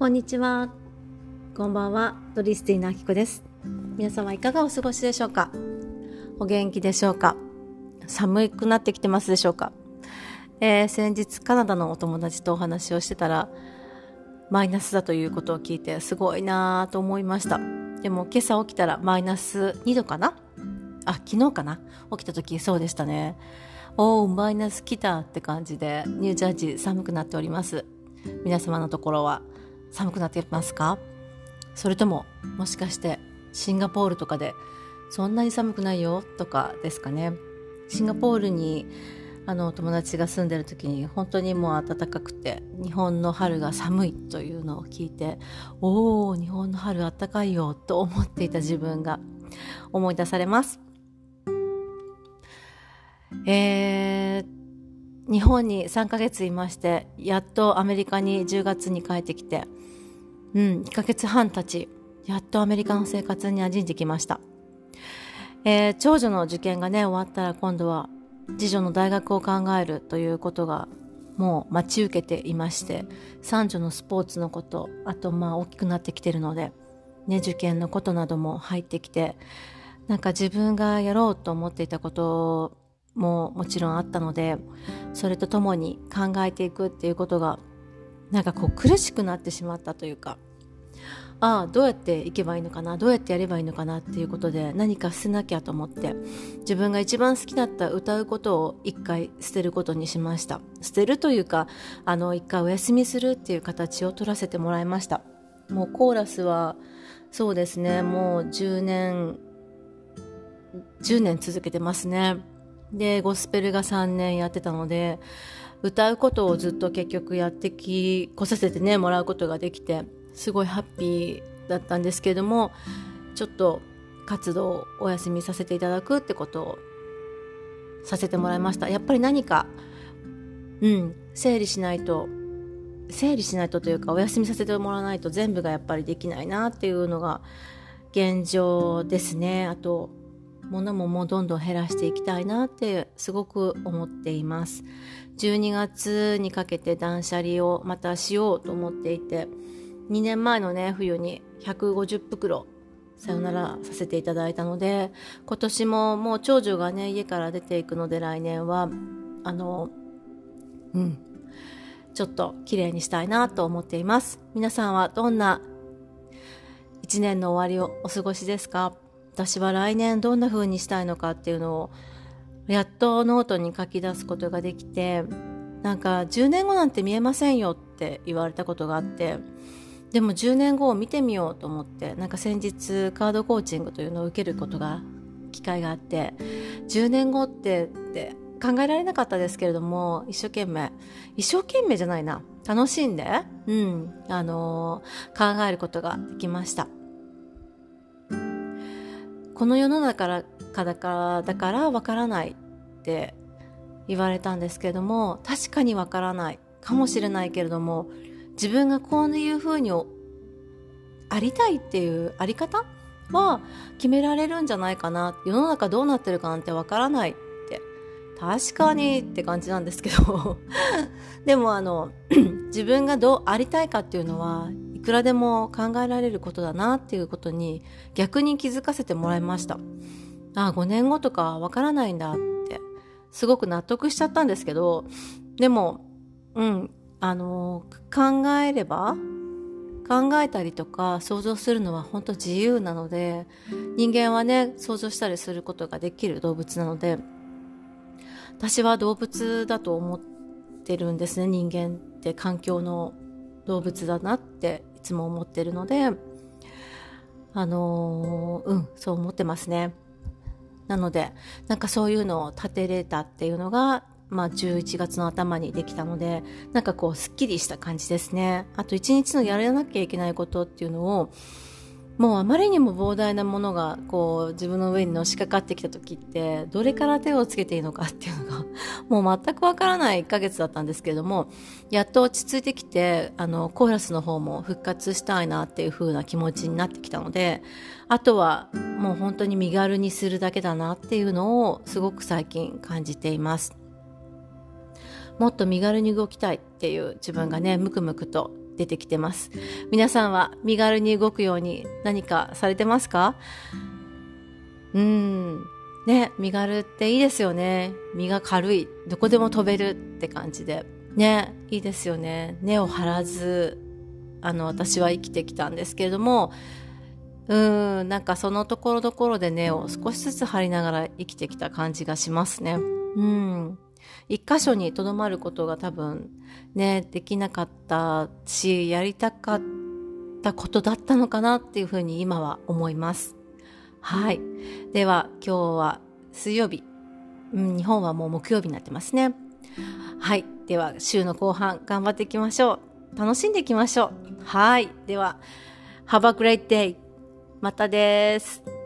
こんにちは。こんばんは。ドリスティーナアキコです。皆様いかがお過ごしでしょうか？お元気でしょうか？寒くなってきてますでしょうか？えー、先日カナダのお友達とお話をしてたら、マイナスだということを聞いてすごいなぁと思いました。でも今朝起きたらマイナス2度かな？あ、昨日かな？起きた時そうでしたね。おー、マイナス来たって感じで、ニュージャージー寒くなっております。皆様のところは寒くなってますか？それとももしかしてシンガポールとかでそんなに寒くないよとかですかね？シンガポールにあの友達が住んでる時に本当にもう暖かくて日本の春が寒いというのを聞いておお日本の春暖かいよと思っていた自分が 思い出されます。えー、日本に3ヶ月いまして、やっとアメリカに10月に帰ってきて、うん、1ヶ月半経ち、やっとアメリカの生活に馴染んできました。えー、長女の受験がね、終わったら今度は、次女の大学を考えるということが、もう待ち受けていまして、三女のスポーツのこと、あとまあ大きくなってきてるので、ね、受験のことなども入ってきて、なんか自分がやろうと思っていたことももちろんあったのでそれとともに考えていくっていうことがなんかこう苦しくなってしまったというかああどうやっていけばいいのかなどうやってやればいいのかなっていうことで何か捨てなきゃと思って自分が一番好きだった歌うことを一回捨てることにしました。捨てるというかあの一回お休みするっていう形を取らせてもらいました。もうコーラスはそうですねもう10年10年続けてますね。で、ゴスペルが3年やってたので、歌うことをずっと結局やってき、来させてね、もらうことができて、すごいハッピーだったんですけれども、ちょっと活動をお休みさせていただくってことをさせてもらいました。やっぱり何か、うん、整理しないと、整理しないとというか、お休みさせてもらわないと全部がやっぱりできないなっていうのが現状ですね。あと、物ももうどんどん減らしていきたいなってすごく思っています。12月にかけて断捨離をまたしようと思っていて2年前のね冬に150袋さよならさせていただいたので今年ももう長女がね家から出ていくので来年はあのうんちょっと綺麗にしたいなと思っています。皆さんはどんな1年の終わりをお過ごしですか？私は来年どんな風にしたいのかっていうのをやっとノートに書き出すことができてなんか10年後なんて見えませんよって言われたことがあってでも10年後を見てみようと思ってなんか先日カードコーチングというのを受けることが機会があって10年後ってって考えられなかったですけれども一生懸命一生懸命じゃないな楽しんで、うんあのー、考えることができました。この世の中だからだからわからないって言われたんですけども確かにわからないかもしれないけれども自分がこういうふうにありたいっていうあり方は決められるんじゃないかな世の中どうなってるかなんてわからないって確かにって感じなんですけど でもあの 自分がどうありたいかっていうのはいくらでも考えられることだなっていうことに逆に気づかせてもらいました。ああ、5年後とかわからないんだって、すごく納得しちゃったんですけど、でも、うん、あの、考えれば、考えたりとか想像するのは本当自由なので、人間はね、想像したりすることができる動物なので、私は動物だと思ってるんですね、人間って環境の動物だなっていつも思ってるので、あのー、うん、そう思ってますね。なので、なんかそういうのを立てれたっていうのが、まあ11月の頭にできたので、なんかこうすっきりした感じですね。あと一日のやらなきゃいけないことっていうのを、もうあまりにも膨大なものがこう自分の上にのしかかってきた時ってどれから手をつけていいのかっていうのが もう全くわからない1ヶ月だったんですけれどもやっと落ち着いてきてあのコーラスの方も復活したいなっていう風な気持ちになってきたのであとはもう本当に身軽にするだけだなっていうのをすごく最近感じています。もっと身軽に動きたいっていう自分がねムクムクと出てきてます。皆さんは身軽に動くように何かされてますか？うん。ね、身軽っていいですよね。身が軽い。どこでも飛べるって感じで。ね、いいですよね。根を張らず、あの、私は生きてきたんですけれども、うん、なんかそのところどころで根を少しずつ張りながら生きてきた感じがしますね。うん。一箇所にとどまることが多分ね、できなかったし、やりたかったことだったのかなっていうふうに今は思います。はい。では今日は水曜日。うん、日本はもう木曜日になってますね。はい。では週の後半頑張っていきましょう。楽しんでいきましょう。はい。では、Have a great day. またです。